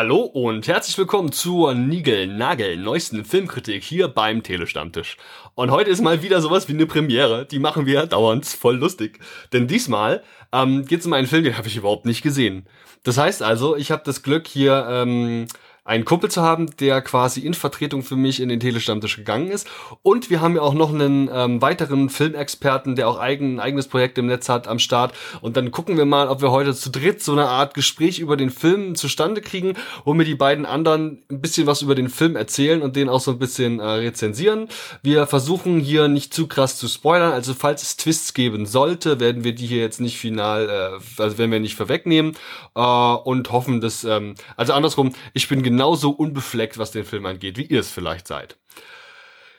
Hallo und herzlich willkommen zur Nigel-Nagel neuesten Filmkritik hier beim Telestammtisch. Und heute ist mal wieder sowas wie eine Premiere, die machen wir dauernd voll lustig. Denn diesmal ähm, geht es um einen Film, den habe ich überhaupt nicht gesehen. Das heißt also, ich habe das Glück hier ähm, einen Kumpel zu haben, der quasi in Vertretung für mich in den Telestammtisch gegangen ist. Und wir haben ja auch noch einen ähm, weiteren Filmexperten, der auch eigen, ein eigenes Projekt im Netz hat am Start. Und dann gucken wir mal, ob wir heute zu dritt so eine Art Gespräch über den Film zustande kriegen, wo mir die beiden anderen ein bisschen was über den Film erzählen und den auch so ein bisschen äh, rezensieren. Wir versuchen hier nicht zu krass zu spoilern. Also falls es Twists geben sollte, werden wir die hier jetzt nicht final, äh, also werden wir nicht vorwegnehmen äh, und hoffen, dass, ähm, also andersrum, ich bin genau genauso unbefleckt, was den Film angeht, wie ihr es vielleicht seid.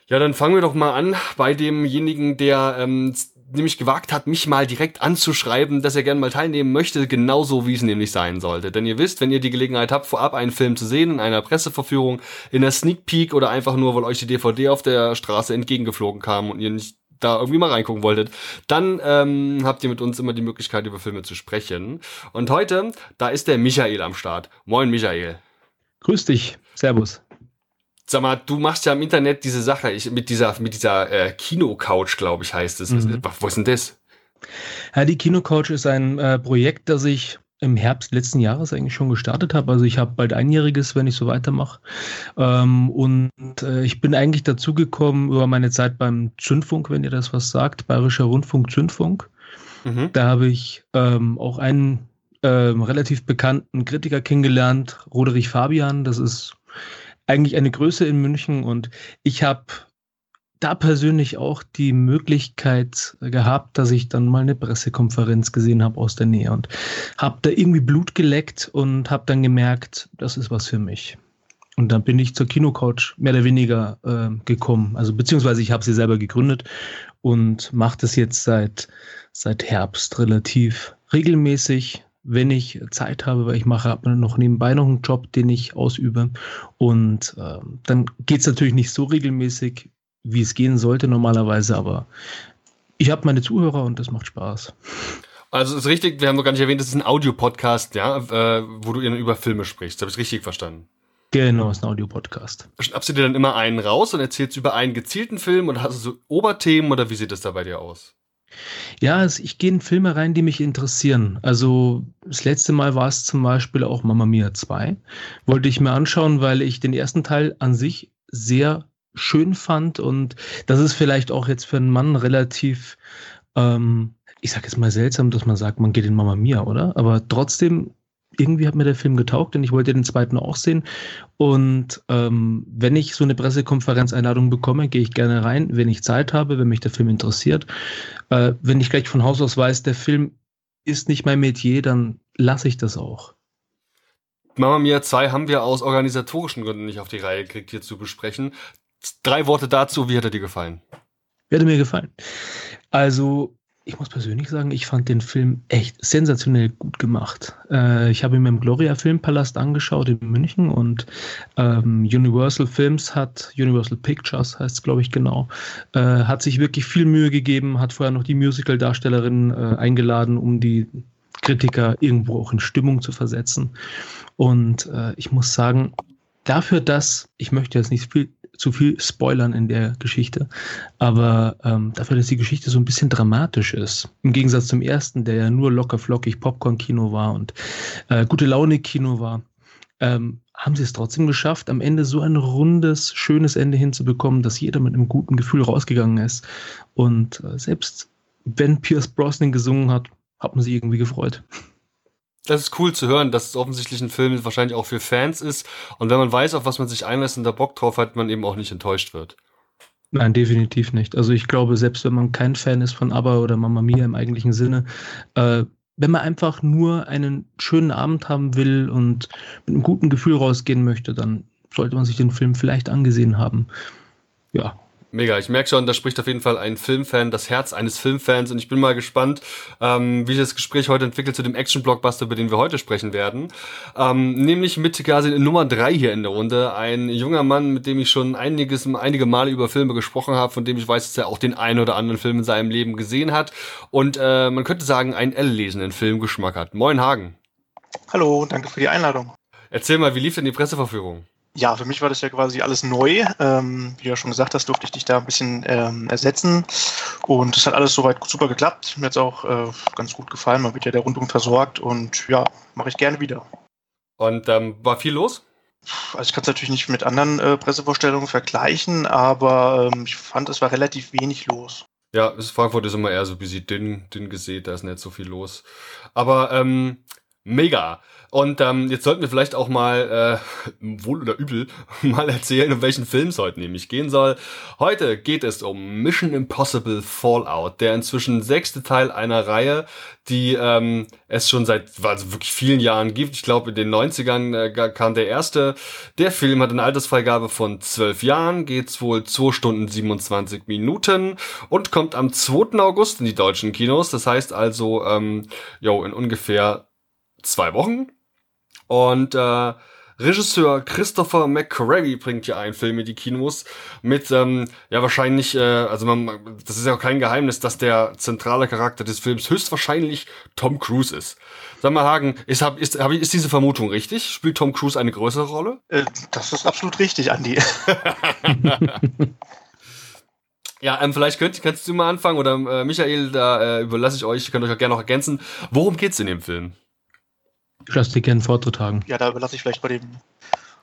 Ja, dann fangen wir doch mal an bei demjenigen, der ähm, nämlich gewagt hat, mich mal direkt anzuschreiben, dass er gerne mal teilnehmen möchte, genauso wie es nämlich sein sollte. Denn ihr wisst, wenn ihr die Gelegenheit habt, vorab einen Film zu sehen, in einer Presseverführung, in der Sneak Peek oder einfach nur, weil euch die DVD auf der Straße entgegengeflogen kam und ihr nicht da irgendwie mal reingucken wolltet, dann ähm, habt ihr mit uns immer die Möglichkeit, über Filme zu sprechen. Und heute, da ist der Michael am Start. Moin, Michael. Grüß dich. Servus. Sag mal, du machst ja im Internet diese Sache ich, mit dieser, mit dieser äh, Kino-Couch, glaube ich, heißt es. Mhm. Wo ist denn das? Ja, die Kino-Couch ist ein äh, Projekt, das ich im Herbst letzten Jahres eigentlich schon gestartet habe. Also ich habe bald einjähriges, wenn ich so weitermache. Ähm, und äh, ich bin eigentlich dazugekommen über meine Zeit beim Zündfunk, wenn ihr das was sagt, Bayerischer Rundfunk Zündfunk. Mhm. Da habe ich ähm, auch einen ähm, relativ bekannten Kritiker kennengelernt, Roderich Fabian. Das ist eigentlich eine Größe in München und ich habe da persönlich auch die Möglichkeit gehabt, dass ich dann mal eine Pressekonferenz gesehen habe aus der Nähe und habe da irgendwie Blut geleckt und habe dann gemerkt, das ist was für mich. Und dann bin ich zur Kinocouch mehr oder weniger äh, gekommen. Also beziehungsweise ich habe sie selber gegründet und mache das jetzt seit, seit Herbst relativ regelmäßig wenn ich Zeit habe, weil ich mache noch nebenbei noch einen Job, den ich ausübe. Und äh, dann geht es natürlich nicht so regelmäßig, wie es gehen sollte normalerweise, aber ich habe meine Zuhörer und das macht Spaß. Also ist richtig, wir haben noch gar nicht erwähnt, das ist ein Audiopodcast, ja, äh, wo du über Filme sprichst. Habe ich richtig verstanden? Genau, ist ein Audiopodcast. Schnappst du dir dann immer einen raus und erzählst über einen gezielten Film oder hast du so Oberthemen oder wie sieht das da bei dir aus? Ja, ich gehe in Filme rein, die mich interessieren. Also das letzte Mal war es zum Beispiel auch Mamma Mia 2. Wollte ich mir anschauen, weil ich den ersten Teil an sich sehr schön fand und das ist vielleicht auch jetzt für einen Mann relativ, ähm, ich sag jetzt mal seltsam, dass man sagt, man geht in Mamma Mia, oder? Aber trotzdem irgendwie hat mir der Film getaugt, denn ich wollte den zweiten auch sehen. Und ähm, wenn ich so eine Pressekonferenzeinladung bekomme, gehe ich gerne rein, wenn ich Zeit habe, wenn mich der Film interessiert. Äh, wenn ich gleich von Haus aus weiß, der Film ist nicht mein Metier, dann lasse ich das auch. Mama Mia 2 haben wir aus organisatorischen Gründen nicht auf die Reihe gekriegt, hier zu besprechen. Drei Worte dazu, wie hat er dir gefallen? Wie hat er mir gefallen? Also, ich muss persönlich sagen, ich fand den Film echt sensationell gut gemacht. Äh, ich habe ihn im Gloria Filmpalast angeschaut in München und ähm, Universal Films hat, Universal Pictures heißt es, glaube ich, genau, äh, hat sich wirklich viel Mühe gegeben, hat vorher noch die Musical-Darstellerin äh, eingeladen, um die Kritiker irgendwo auch in Stimmung zu versetzen. Und äh, ich muss sagen, dafür, dass, ich möchte jetzt nicht viel zu viel spoilern in der Geschichte, aber ähm, dafür, dass die Geschichte so ein bisschen dramatisch ist, im Gegensatz zum ersten, der ja nur locker flockig Popcorn-Kino war und äh, gute Laune-Kino war, ähm, haben sie es trotzdem geschafft, am Ende so ein rundes, schönes Ende hinzubekommen, dass jeder mit einem guten Gefühl rausgegangen ist. Und äh, selbst wenn Pierce Brosnan gesungen hat, hat man sich irgendwie gefreut das ist cool zu hören, dass es offensichtlich ein Film wahrscheinlich auch für Fans ist. Und wenn man weiß, auf was man sich einlässt und da Bock drauf hat, man eben auch nicht enttäuscht wird. Nein, definitiv nicht. Also ich glaube, selbst wenn man kein Fan ist von ABBA oder Mamma Mia im eigentlichen Sinne, äh, wenn man einfach nur einen schönen Abend haben will und mit einem guten Gefühl rausgehen möchte, dann sollte man sich den Film vielleicht angesehen haben. Ja, Mega, ich merke schon, da spricht auf jeden Fall ein Filmfan, das Herz eines Filmfans und ich bin mal gespannt, ähm, wie sich das Gespräch heute entwickelt zu dem Action-Blockbuster, über den wir heute sprechen werden. Ähm, nämlich mit quasi Nummer drei hier in der Runde, ein junger Mann, mit dem ich schon einiges, einige Male über Filme gesprochen habe, von dem ich weiß, dass er auch den einen oder anderen Film in seinem Leben gesehen hat und äh, man könnte sagen, einen L-lesenden Filmgeschmack hat. Moin Hagen. Hallo, danke für die Einladung. Erzähl mal, wie lief denn die Presseverführung? Ja, für mich war das ja quasi alles neu. Ähm, wie du ja schon gesagt hast, durfte ich dich da ein bisschen ähm, ersetzen. Und es hat alles soweit super geklappt. Mir hat es auch äh, ganz gut gefallen. Man wird ja der Rundum versorgt und ja, mache ich gerne wieder. Und ähm, war viel los? Also ich kann es natürlich nicht mit anderen äh, Pressevorstellungen vergleichen, aber ähm, ich fand, es war relativ wenig los. Ja, Frankfurt ist immer eher so ein bisschen dünn, dünn gesät, da ist nicht so viel los. Aber ähm, mega. Und ähm, jetzt sollten wir vielleicht auch mal, äh, wohl oder übel, mal erzählen, um welchen Film es heute nämlich gehen soll. Heute geht es um Mission Impossible Fallout, der inzwischen sechste Teil einer Reihe, die ähm, es schon seit also wirklich vielen Jahren gibt. Ich glaube, in den 90ern äh, kam der erste. Der Film hat eine Altersfreigabe von zwölf Jahren, geht's wohl zwei Stunden 27 Minuten und kommt am 2. August in die deutschen Kinos. Das heißt also, ähm, jo, in ungefähr zwei Wochen und äh, Regisseur Christopher McQuarrie bringt ja einen Film in die Kinos mit, ähm, ja wahrscheinlich, äh, also man, das ist ja auch kein Geheimnis, dass der zentrale Charakter des Films höchstwahrscheinlich Tom Cruise ist. Sag mal, Hagen, ist, hab, ist, hab, ist diese Vermutung richtig? Spielt Tom Cruise eine größere Rolle? Äh, das ist absolut richtig, Andy. ja, ähm, vielleicht könnt, kannst du mal anfangen oder äh, Michael, da äh, überlasse ich euch, könnt euch auch gerne noch ergänzen. Worum geht's in dem Film? Ich lasse dir gerne Vortritt tragen. Ja, da überlasse ich vielleicht bei dem.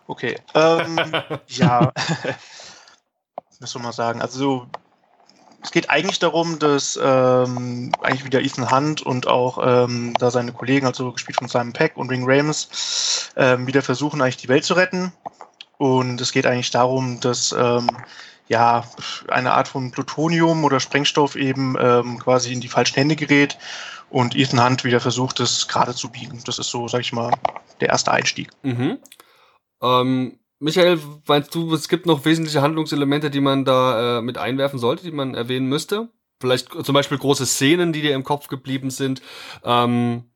Okay. Ähm, ja. Was soll man sagen? Also, es geht eigentlich darum, dass ähm, eigentlich wieder Ethan Hunt und auch ähm, da seine Kollegen, also gespielt von Simon Peck und Ring Rames, ähm, wieder versuchen, eigentlich die Welt zu retten. Und es geht eigentlich darum, dass ähm, ja eine Art von Plutonium oder Sprengstoff eben ähm, quasi in die falschen Hände gerät und Ethan Hunt wieder versucht, es gerade zu biegen. Das ist so, sag ich mal, der erste Einstieg. Mhm. Ähm, Michael, meinst du, es gibt noch wesentliche Handlungselemente, die man da äh, mit einwerfen sollte, die man erwähnen müsste? Vielleicht zum Beispiel große Szenen, die dir im Kopf geblieben sind. Ähm,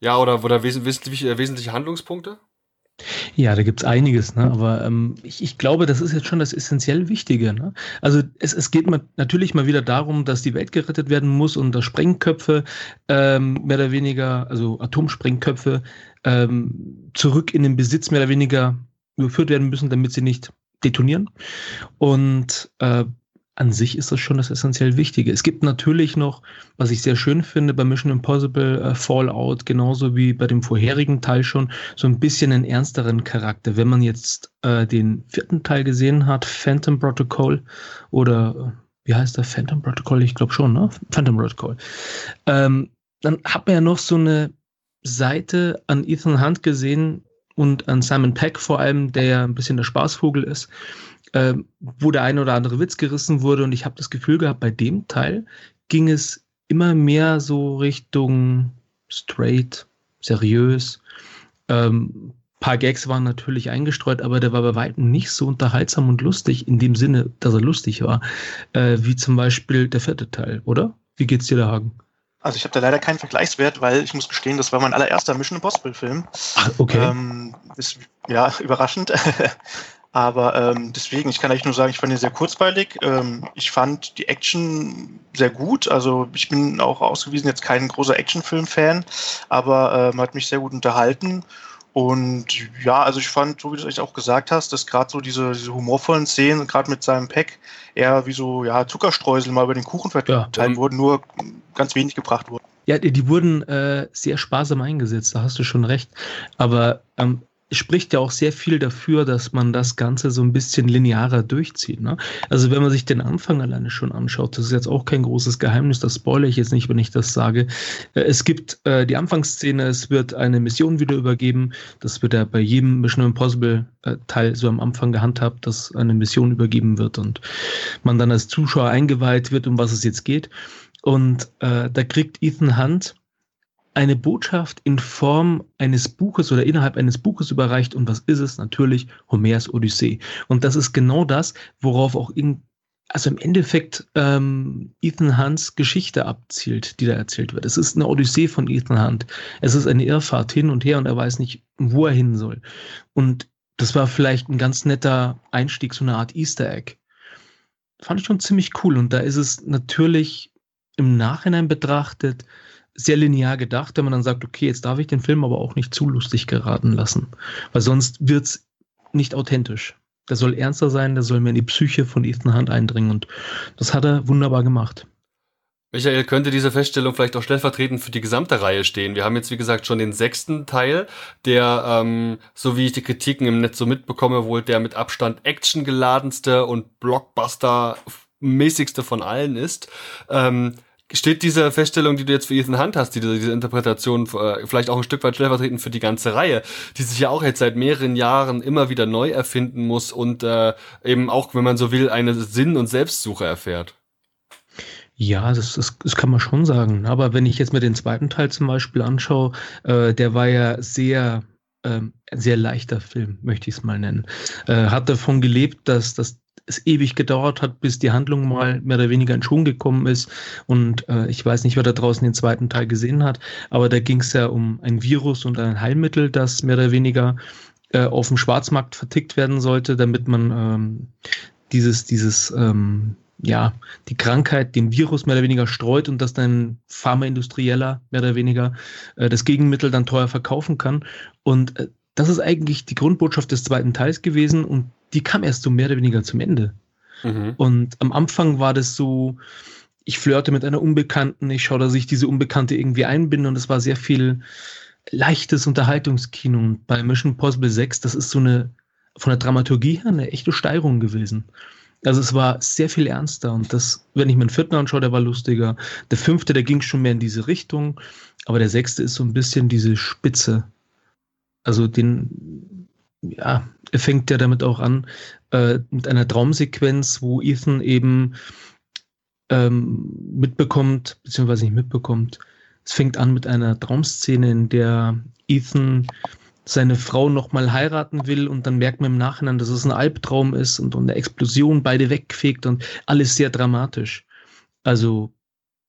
ja, oder, oder wes wesentliche, äh, wesentliche Handlungspunkte? Ja, da gibt's einiges, ne? aber ähm, ich, ich glaube, das ist jetzt schon das essentiell Wichtige. Ne? Also es, es geht mal, natürlich mal wieder darum, dass die Welt gerettet werden muss und dass Sprengköpfe ähm, mehr oder weniger, also Atomsprengköpfe, ähm, zurück in den Besitz mehr oder weniger überführt werden müssen, damit sie nicht detonieren. Und äh, an sich ist das schon das essentiell Wichtige. Es gibt natürlich noch, was ich sehr schön finde bei Mission Impossible äh, Fallout, genauso wie bei dem vorherigen Teil schon, so ein bisschen einen ernsteren Charakter. Wenn man jetzt äh, den vierten Teil gesehen hat, Phantom Protocol oder äh, wie heißt der Phantom Protocol? Ich glaube schon, ne? Phantom Protocol. Ähm, dann hat man ja noch so eine Seite an Ethan Hunt gesehen und an Simon Peck vor allem, der ja ein bisschen der Spaßvogel ist äh, wo der eine oder andere Witz gerissen wurde. Und ich habe das Gefühl gehabt, bei dem Teil ging es immer mehr so Richtung straight, seriös. Ähm, paar Gags waren natürlich eingestreut, aber der war bei weitem nicht so unterhaltsam und lustig, in dem Sinne, dass er lustig war, äh, wie zum Beispiel der vierte Teil, oder? Wie geht's dir da, Hagen? Also ich habe da leider keinen Vergleichswert, weil ich muss gestehen, das war mein allererster Mission Impossible Film. Ach, okay. Ähm, ist ja überraschend. Aber ähm, deswegen, ich kann eigentlich nur sagen, ich fand ihn sehr kurzweilig. Ähm, ich fand die Action sehr gut. Also ich bin auch ausgewiesen jetzt kein großer Actionfilm-Fan, aber ähm, hat mich sehr gut unterhalten. Und ja, also ich fand, so wie du es auch gesagt hast, dass gerade so diese, diese humorvollen Szenen, gerade mit seinem Pack, eher wie so ja, Zuckerstreusel mal über den Kuchen verteilt ja, wurden, nur ganz wenig gebracht wurden. Ja, die wurden äh, sehr sparsam eingesetzt, da hast du schon recht. Aber ähm, spricht ja auch sehr viel dafür, dass man das Ganze so ein bisschen linearer durchzieht. Ne? Also wenn man sich den Anfang alleine schon anschaut, das ist jetzt auch kein großes Geheimnis, das spoilere ich jetzt nicht, wenn ich das sage. Äh, es gibt äh, die Anfangsszene, es wird eine Mission wieder übergeben. Das wird ja bei jedem Mission Impossible äh, Teil so am Anfang gehandhabt, dass eine Mission übergeben wird und man dann als Zuschauer eingeweiht wird, um was es jetzt geht. Und äh, da kriegt Ethan Hunt eine Botschaft in Form eines Buches oder innerhalb eines Buches überreicht. Und was ist es? Natürlich Homers Odyssee. Und das ist genau das, worauf auch in, also im Endeffekt ähm, Ethan Hunts Geschichte abzielt, die da erzählt wird. Es ist eine Odyssee von Ethan Hunt. Es ist eine Irrfahrt hin und her und er weiß nicht, wo er hin soll. Und das war vielleicht ein ganz netter Einstieg, so eine Art Easter Egg. Fand ich schon ziemlich cool. Und da ist es natürlich im Nachhinein betrachtet sehr linear gedacht, wenn man dann sagt, okay, jetzt darf ich den Film aber auch nicht zu lustig geraten lassen, weil sonst wird's nicht authentisch. Der soll ernster sein, der soll mehr in die Psyche von Ethan Hunt eindringen und das hat er wunderbar gemacht. Michael, könnte diese Feststellung vielleicht auch stellvertretend für die gesamte Reihe stehen? Wir haben jetzt, wie gesagt, schon den sechsten Teil, der, ähm, so wie ich die Kritiken im Netz so mitbekomme, wohl der mit Abstand actiongeladenste und Blockbuster-mäßigste von allen ist. Ähm, steht diese Feststellung, die du jetzt für Ethan Hunt hast, diese, diese Interpretation äh, vielleicht auch ein Stück weit stellvertretend für die ganze Reihe, die sich ja auch jetzt seit mehreren Jahren immer wieder neu erfinden muss und äh, eben auch, wenn man so will, eine Sinn- und Selbstsuche erfährt? Ja, das, das, das kann man schon sagen. Aber wenn ich jetzt mir den zweiten Teil zum Beispiel anschaue, äh, der war ja sehr, äh, sehr leichter Film, möchte ich es mal nennen. Äh, hat davon gelebt, dass, dass es ewig gedauert hat, bis die Handlung mal mehr oder weniger in Schwung gekommen ist. Und äh, ich weiß nicht, wer da draußen den zweiten Teil gesehen hat, aber da ging es ja um ein Virus und ein Heilmittel, das mehr oder weniger äh, auf dem Schwarzmarkt vertickt werden sollte, damit man ähm, dieses, dieses ähm, ja, die Krankheit, den Virus mehr oder weniger streut und dass dann Pharmaindustrieller mehr oder weniger äh, das Gegenmittel dann teuer verkaufen kann. Und äh, das ist eigentlich die Grundbotschaft des zweiten Teils gewesen und die kam erst so mehr oder weniger zum Ende. Mhm. Und am Anfang war das so, ich flirte mit einer Unbekannten, ich schaue, dass ich diese Unbekannte irgendwie einbinde und es war sehr viel leichtes Unterhaltungskino. Und bei Mission Possible 6, das ist so eine, von der Dramaturgie her eine echte Steigerung gewesen. Also es war sehr viel ernster und das, wenn ich mir den vierten anschaue, der war lustiger. Der fünfte, der ging schon mehr in diese Richtung, aber der sechste ist so ein bisschen diese Spitze. Also den, ja, er fängt ja damit auch an, äh, mit einer Traumsequenz, wo Ethan eben ähm, mitbekommt, beziehungsweise nicht mitbekommt. Es fängt an mit einer Traumszene, in der Ethan seine Frau nochmal heiraten will und dann merkt man im Nachhinein, dass es ein Albtraum ist und, und eine Explosion beide wegfegt und alles sehr dramatisch. Also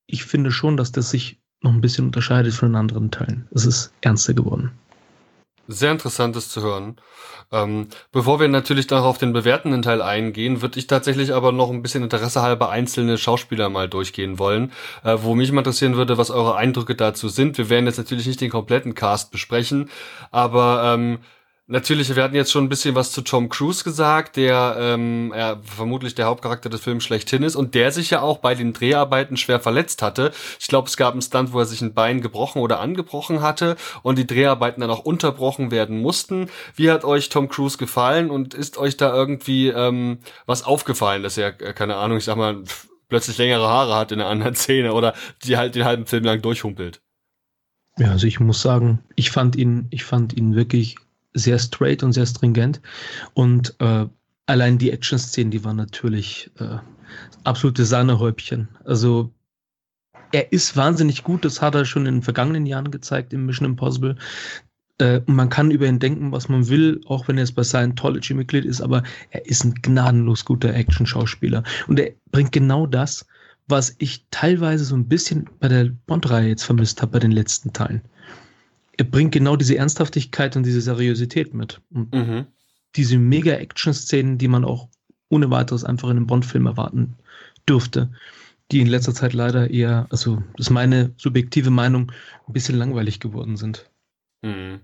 ich finde schon, dass das sich noch ein bisschen unterscheidet von den anderen Teilen. Es ist ernster geworden. Sehr interessantes zu hören. Ähm, bevor wir natürlich noch auf den bewertenden Teil eingehen, würde ich tatsächlich aber noch ein bisschen Interesse halber einzelne Schauspieler mal durchgehen wollen, äh, wo mich mal interessieren würde, was eure Eindrücke dazu sind. Wir werden jetzt natürlich nicht den kompletten Cast besprechen, aber ähm, Natürlich, wir hatten jetzt schon ein bisschen was zu Tom Cruise gesagt, der ähm, er vermutlich der Hauptcharakter des Films schlechthin ist und der sich ja auch bei den Dreharbeiten schwer verletzt hatte. Ich glaube, es gab einen Stunt, wo er sich ein Bein gebrochen oder angebrochen hatte und die Dreharbeiten dann auch unterbrochen werden mussten. Wie hat euch Tom Cruise gefallen und ist euch da irgendwie ähm, was aufgefallen, dass er, äh, keine Ahnung, ich sag mal, plötzlich längere Haare hat in einer anderen Szene oder die halt den halben Film lang durchhumpelt? Ja, also ich muss sagen, ich fand ihn, ich fand ihn wirklich sehr straight und sehr stringent. Und äh, allein die Action-Szenen, die waren natürlich äh, absolute Sahnehäubchen. Also er ist wahnsinnig gut, das hat er schon in den vergangenen Jahren gezeigt im Mission Impossible. Äh, man kann über ihn denken, was man will, auch wenn er jetzt bei Scientology Mitglied ist, aber er ist ein gnadenlos guter Action-Schauspieler. Und er bringt genau das, was ich teilweise so ein bisschen bei der Bond-Reihe jetzt vermisst habe, bei den letzten Teilen er bringt genau diese Ernsthaftigkeit und diese Seriosität mit. Und mhm. diese Mega-Action-Szenen, die man auch ohne weiteres einfach in einem Bond-Film erwarten dürfte, die in letzter Zeit leider eher, also das ist meine subjektive Meinung, ein bisschen langweilig geworden sind. Mhm.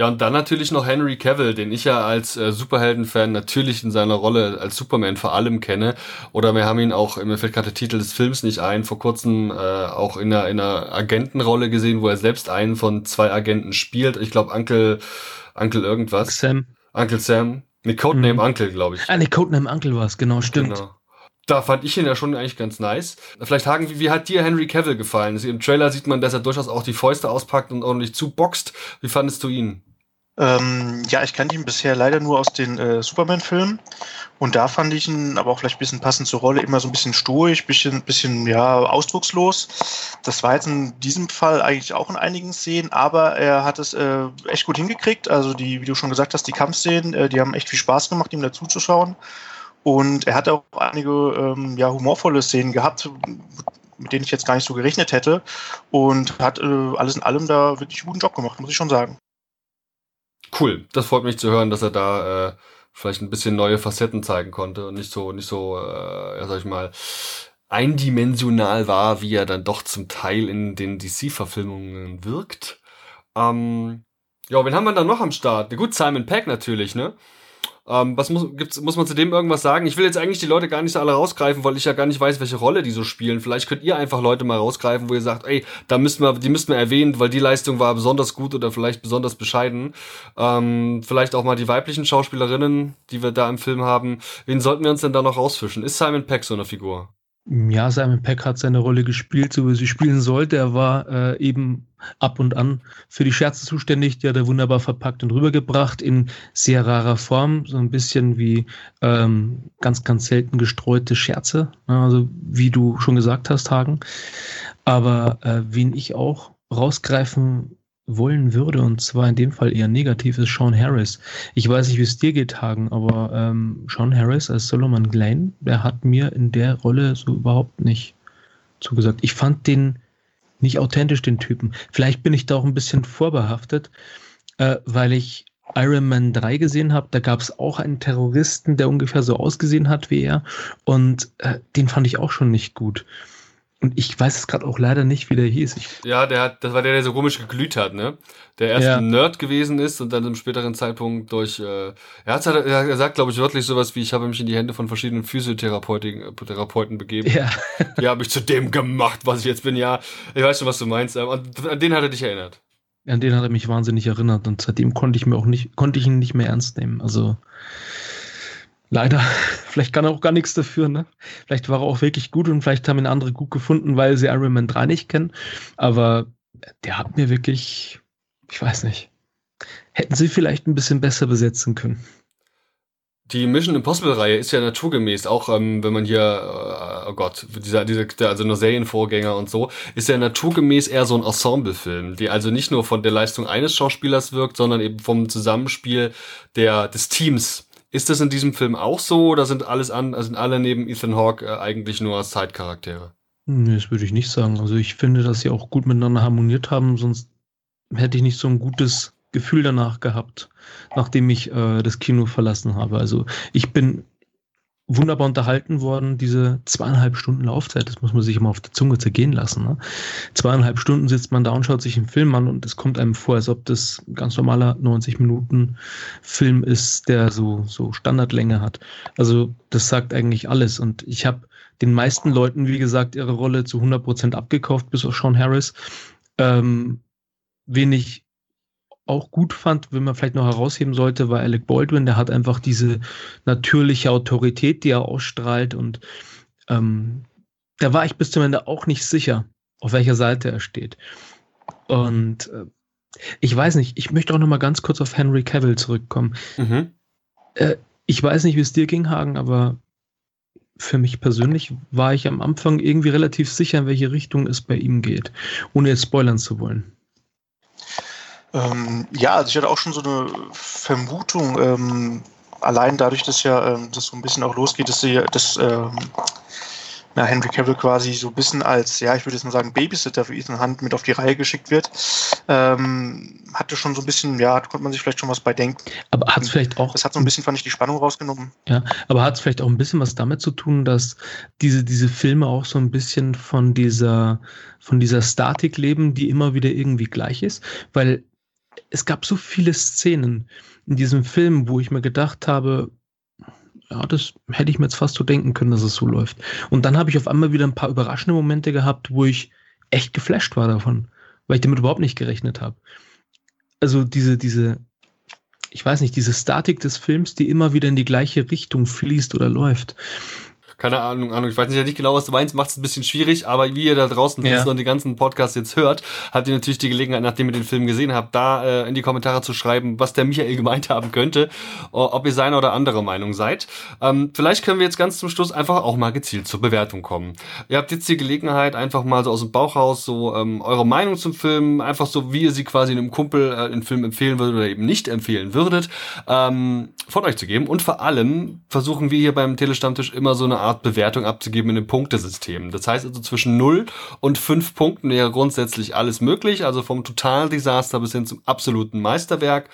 Ja, und dann natürlich noch Henry Cavill, den ich ja als äh, Superhelden-Fan natürlich in seiner Rolle als Superman vor allem kenne. Oder wir haben ihn auch, mir fällt gerade der Titel des Films nicht ein, vor kurzem äh, auch in einer, in einer Agentenrolle gesehen, wo er selbst einen von zwei Agenten spielt. Ich glaube, Uncle, Uncle irgendwas. Sam. Uncle Sam. Ne, Codename mhm. Uncle, glaube ich. Ah, ne, Codename Uncle war es, genau, stimmt. Genau da fand ich ihn ja schon eigentlich ganz nice. Vielleicht Hagen, wie, wie hat dir Henry Cavill gefallen? Im Trailer sieht man, dass er durchaus auch die Fäuste auspackt und ordentlich zuboxt. Wie fandest du ihn? Ähm, ja, ich kannte ihn bisher leider nur aus den äh, Superman-Filmen. Und da fand ich ihn aber auch vielleicht ein bisschen passend zur Rolle, immer so ein bisschen stoisch, bisschen, bisschen, ja, ausdruckslos. Das war jetzt in diesem Fall eigentlich auch in einigen Szenen, aber er hat es äh, echt gut hingekriegt. Also die, wie du schon gesagt hast, die Kampfszenen, äh, die haben echt viel Spaß gemacht, ihm dazuzuschauen. Und er hat auch einige ähm, ja, humorvolle Szenen gehabt, mit denen ich jetzt gar nicht so gerechnet hätte. Und hat äh, alles in allem da wirklich einen guten Job gemacht, muss ich schon sagen. Cool, das freut mich zu hören, dass er da äh, vielleicht ein bisschen neue Facetten zeigen konnte und nicht so, nicht so, äh, ja, sag ich mal, eindimensional war, wie er dann doch zum Teil in den DC-Verfilmungen wirkt. Ähm, ja, wen haben wir da noch am Start? Na gut, Simon Peck natürlich, ne? Ähm, was muss, gibt's, muss man zu dem irgendwas sagen? Ich will jetzt eigentlich die Leute gar nicht so alle rausgreifen, weil ich ja gar nicht weiß, welche Rolle die so spielen. Vielleicht könnt ihr einfach Leute mal rausgreifen, wo ihr sagt, ey, da müssten wir, die müssten wir erwähnen, weil die Leistung war besonders gut oder vielleicht besonders bescheiden. Ähm, vielleicht auch mal die weiblichen Schauspielerinnen, die wir da im Film haben. Wen sollten wir uns denn da noch rausfischen? Ist Simon Peck so eine Figur? Ja, Simon Peck hat seine Rolle gespielt, so wie sie spielen sollte. Er war äh, eben ab und an für die Scherze zuständig. Die hat er wunderbar verpackt und rübergebracht in sehr rarer Form. So ein bisschen wie ähm, ganz, ganz selten gestreute Scherze. Also, wie du schon gesagt hast, Hagen. Aber äh, wen ich auch rausgreifen wollen würde, und zwar in dem Fall eher negativ, ist Sean Harris. Ich weiß nicht, wie es dir geht, Hagen, aber ähm, Sean Harris als Solomon Glenn, der hat mir in der Rolle so überhaupt nicht zugesagt. Ich fand den nicht authentisch, den Typen. Vielleicht bin ich da auch ein bisschen vorbehaftet, äh, weil ich Iron Man 3 gesehen habe. Da gab es auch einen Terroristen, der ungefähr so ausgesehen hat wie er. Und äh, den fand ich auch schon nicht gut. Und ich weiß es gerade auch leider nicht, wie der hieß. Ich ja, der hat, das war der, der so komisch geglüht hat, ne? Der erst ja. ein Nerd gewesen ist und dann im späteren Zeitpunkt durch, äh, er hat er sagt, glaube ich, wörtlich sowas wie, ich habe mich in die Hände von verschiedenen Physiotherapeuten Therapeuten begeben. Ja. Die habe ich zu dem gemacht, was ich jetzt bin. Ja, ich weiß schon, was du meinst. Und an den hat er dich erinnert. An den hat er mich wahnsinnig erinnert und seitdem konnte ich mir auch nicht, konnte ich ihn nicht mehr ernst nehmen. Also, Leider. Vielleicht kann er auch gar nichts dafür, ne? Vielleicht war er auch wirklich gut und vielleicht haben ihn andere gut gefunden, weil sie Iron Man 3 nicht kennen. Aber der hat mir wirklich, ich weiß nicht. Hätten sie vielleicht ein bisschen besser besetzen können. Die Mission Impossible Reihe ist ja naturgemäß, auch ähm, wenn man hier, äh, oh Gott, dieser, dieser, also nur Serienvorgänger und so, ist ja naturgemäß eher so ein Ensemblefilm, die also nicht nur von der Leistung eines Schauspielers wirkt, sondern eben vom Zusammenspiel der, des Teams ist das in diesem Film auch so oder sind alles an, sind alle neben Ethan Hawke äh, eigentlich nur Side-Charaktere? Nee, das würde ich nicht sagen. Also ich finde, dass sie auch gut miteinander harmoniert haben, sonst hätte ich nicht so ein gutes Gefühl danach gehabt, nachdem ich äh, das Kino verlassen habe. Also ich bin wunderbar unterhalten worden, diese zweieinhalb Stunden Laufzeit, das muss man sich immer auf die Zunge zergehen lassen. Ne? Zweieinhalb Stunden sitzt man da und schaut sich einen Film an und es kommt einem vor, als ob das ganz normaler 90 Minuten Film ist, der so, so Standardlänge hat. Also das sagt eigentlich alles und ich habe den meisten Leuten, wie gesagt, ihre Rolle zu 100 Prozent abgekauft, bis auf Sean Harris. Ähm, wenig auch gut fand, wenn man vielleicht noch herausheben sollte, war Alec Baldwin. Der hat einfach diese natürliche Autorität, die er ausstrahlt. Und ähm, da war ich bis zum Ende auch nicht sicher, auf welcher Seite er steht. Und äh, ich weiß nicht, ich möchte auch noch mal ganz kurz auf Henry Cavill zurückkommen. Mhm. Äh, ich weiß nicht, wie es dir ging, Hagen, aber für mich persönlich war ich am Anfang irgendwie relativ sicher, in welche Richtung es bei ihm geht, ohne jetzt spoilern zu wollen. Ähm, ja, also ich hatte auch schon so eine Vermutung, ähm, allein dadurch, dass ja ähm, das so ein bisschen auch losgeht, dass, sie, dass ähm, na, Henry Cavill quasi so ein bisschen als, ja, ich würde jetzt mal sagen, Babysitter für Ethan Hunt mit auf die Reihe geschickt wird, ähm, hatte schon so ein bisschen, ja, da konnte man sich vielleicht schon was bei denken. Aber hat es vielleicht auch. Das hat so ein bisschen, fand ich, die Spannung rausgenommen. Ja, aber hat es vielleicht auch ein bisschen was damit zu tun, dass diese, diese Filme auch so ein bisschen von dieser, von dieser Statik leben, die immer wieder irgendwie gleich ist? Weil es gab so viele Szenen in diesem Film, wo ich mir gedacht habe, ja, das hätte ich mir jetzt fast so denken können, dass es so läuft. Und dann habe ich auf einmal wieder ein paar überraschende Momente gehabt, wo ich echt geflasht war davon, weil ich damit überhaupt nicht gerechnet habe. Also diese, diese, ich weiß nicht, diese Statik des Films, die immer wieder in die gleiche Richtung fließt oder läuft keine Ahnung, Ahnung, ich weiß nicht, nicht genau, was du meinst, macht es ein bisschen schwierig, aber wie ihr da draußen ja. und die ganzen Podcasts jetzt hört, habt ihr natürlich die Gelegenheit, nachdem ihr den Film gesehen habt, da äh, in die Kommentare zu schreiben, was der Michael gemeint haben könnte, ob ihr seine oder andere Meinung seid. Ähm, vielleicht können wir jetzt ganz zum Schluss einfach auch mal gezielt zur Bewertung kommen. Ihr habt jetzt die Gelegenheit, einfach mal so aus dem Bauch raus so ähm, eure Meinung zum Film, einfach so, wie ihr sie quasi einem Kumpel äh, den Film empfehlen würdet oder eben nicht empfehlen würdet, ähm, von euch zu geben. Und vor allem versuchen wir hier beim Telestammtisch immer so eine Art Art Bewertung abzugeben in einem Punktesystem. Das heißt also zwischen 0 und 5 Punkten wäre grundsätzlich alles möglich, also vom Totaldesaster bis hin zum absoluten Meisterwerk.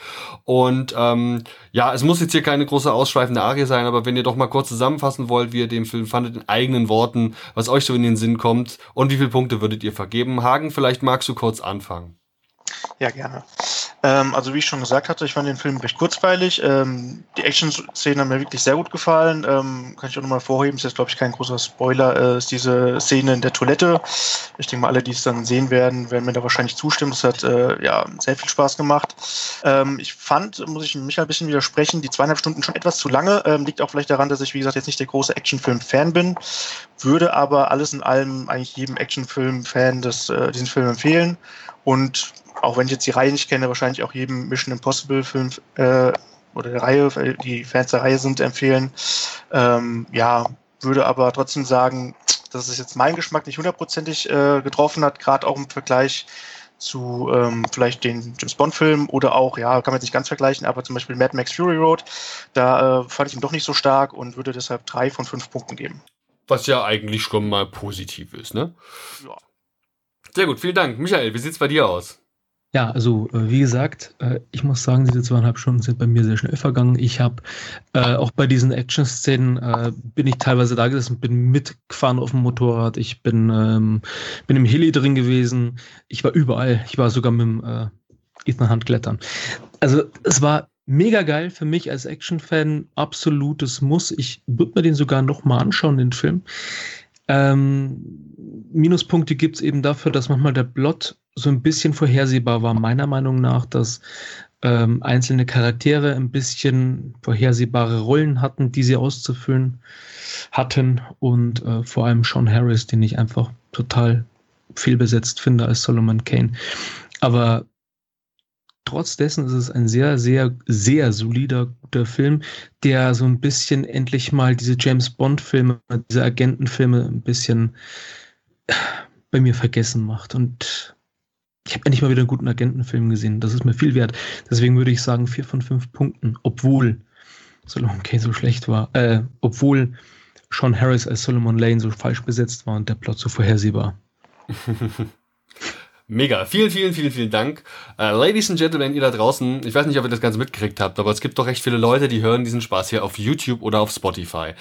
Und ähm, ja, es muss jetzt hier keine große ausschweifende Arie sein, aber wenn ihr doch mal kurz zusammenfassen wollt, wie ihr den Film fandet, in eigenen Worten, was euch so in den Sinn kommt und wie viele Punkte würdet ihr vergeben. Hagen, vielleicht magst du kurz anfangen. Ja, gerne. Ähm, also wie ich schon gesagt hatte, ich fand den Film recht kurzweilig. Ähm, die Action-Szenen haben mir wirklich sehr gut gefallen. Ähm, kann ich auch nochmal vorheben, ist jetzt glaube ich kein großer Spoiler, äh, ist diese Szene in der Toilette. Ich denke mal, alle, die es dann sehen werden, werden mir da wahrscheinlich zustimmen. Das hat äh, ja sehr viel Spaß gemacht. Ähm, ich fand, muss ich mich ein bisschen widersprechen, die zweieinhalb Stunden schon etwas zu lange. Ähm, liegt auch vielleicht daran, dass ich, wie gesagt, jetzt nicht der große Actionfilm-Fan bin. Würde aber alles in allem eigentlich jedem Actionfilm-Fan äh, diesen Film empfehlen. Und auch wenn ich jetzt die Reihe nicht kenne, wahrscheinlich auch jedem Mission Impossible Film äh, oder der Reihe, die Fans der Reihe sind, empfehlen. Ähm, ja, würde aber trotzdem sagen, dass es jetzt meinen Geschmack nicht hundertprozentig äh, getroffen hat, gerade auch im Vergleich zu ähm, vielleicht den James Bond-Filmen oder auch, ja, kann man jetzt nicht ganz vergleichen, aber zum Beispiel Mad Max Fury Road, da äh, fand ich ihn doch nicht so stark und würde deshalb drei von fünf Punkten geben. Was ja eigentlich schon mal positiv ist, ne? Ja. Sehr gut, vielen Dank. Michael, wie sieht's bei dir aus? Ja, also äh, wie gesagt, äh, ich muss sagen, diese zweieinhalb Stunden sind bei mir sehr schnell vergangen. Ich habe äh, auch bei diesen Action-Szenen äh, bin ich teilweise da gesessen, bin mitgefahren auf dem Motorrad, ich bin, ähm, bin im Heli drin gewesen, ich war überall, ich war sogar mit dem äh, Ethan Hunt klettern. Also es war mega geil für mich als Action-Fan, absolutes Muss. Ich würde mir den sogar nochmal anschauen, den Film. Ähm, Minuspunkte gibt es eben dafür, dass manchmal der Plot so ein bisschen vorhersehbar war, meiner Meinung nach, dass ähm, einzelne Charaktere ein bisschen vorhersehbare Rollen hatten, die sie auszufüllen hatten und äh, vor allem Sean Harris, den ich einfach total fehlbesetzt finde als Solomon Kane. Aber trotz dessen ist es ein sehr, sehr, sehr solider, guter Film, der so ein bisschen endlich mal diese James Bond-Filme, diese Agentenfilme ein bisschen bei mir vergessen macht. Und ich habe endlich mal wieder einen guten Agentenfilm gesehen. Das ist mir viel wert. Deswegen würde ich sagen, vier von fünf Punkten, obwohl Solomon Kane so schlecht war, äh, obwohl Sean Harris als Solomon Lane so falsch besetzt war und der Plot so vorhersehbar. Mega. Vielen, vielen, vielen, vielen Dank. Uh, Ladies and Gentlemen, ihr da draußen, ich weiß nicht, ob ihr das Ganze mitgekriegt habt, aber es gibt doch recht viele Leute, die hören diesen Spaß hier auf YouTube oder auf Spotify.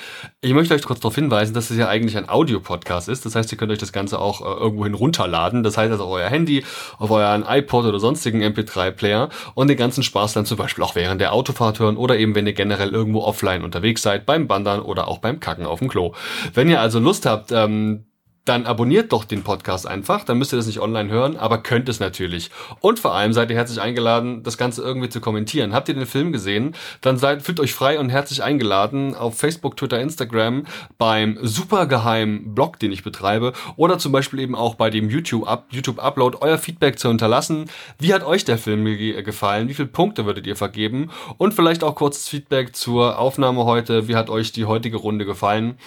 Ich möchte euch kurz darauf hinweisen, dass es ja eigentlich ein Audio-Podcast ist. Das heißt, ihr könnt euch das Ganze auch äh, irgendwohin runterladen. Das heißt also euer Handy, auf euren iPod oder sonstigen MP3-Player und den ganzen Spaß dann zum Beispiel auch während der Autofahrt hören oder eben, wenn ihr generell irgendwo offline unterwegs seid, beim Wandern oder auch beim Kacken auf dem Klo. Wenn ihr also Lust habt, ähm, dann abonniert doch den Podcast einfach. Dann müsst ihr das nicht online hören, aber könnt es natürlich. Und vor allem seid ihr herzlich eingeladen, das Ganze irgendwie zu kommentieren. Habt ihr den Film gesehen? Dann seid, fühlt euch frei und herzlich eingeladen auf Facebook, Twitter, Instagram, beim supergeheimen Blog, den ich betreibe, oder zum Beispiel eben auch bei dem YouTube-Upload, YouTube euer Feedback zu hinterlassen. Wie hat euch der Film gefallen? Wie viele Punkte würdet ihr vergeben? Und vielleicht auch kurzes Feedback zur Aufnahme heute. Wie hat euch die heutige Runde gefallen?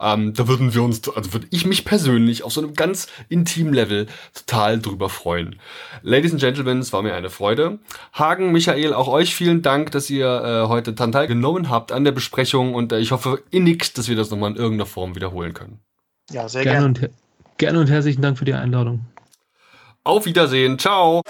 Ähm, da würden wir uns, also würde ich mich persönlich auf so einem ganz intimen Level total drüber freuen. Ladies and Gentlemen, es war mir eine Freude. Hagen, Michael, auch euch vielen Dank, dass ihr äh, heute Tantal genommen habt an der Besprechung und äh, ich hoffe innig, dass wir das nochmal in irgendeiner Form wiederholen können. Ja, sehr gerne. Gerne und, gerne und herzlichen Dank für die Einladung. Auf Wiedersehen. Ciao.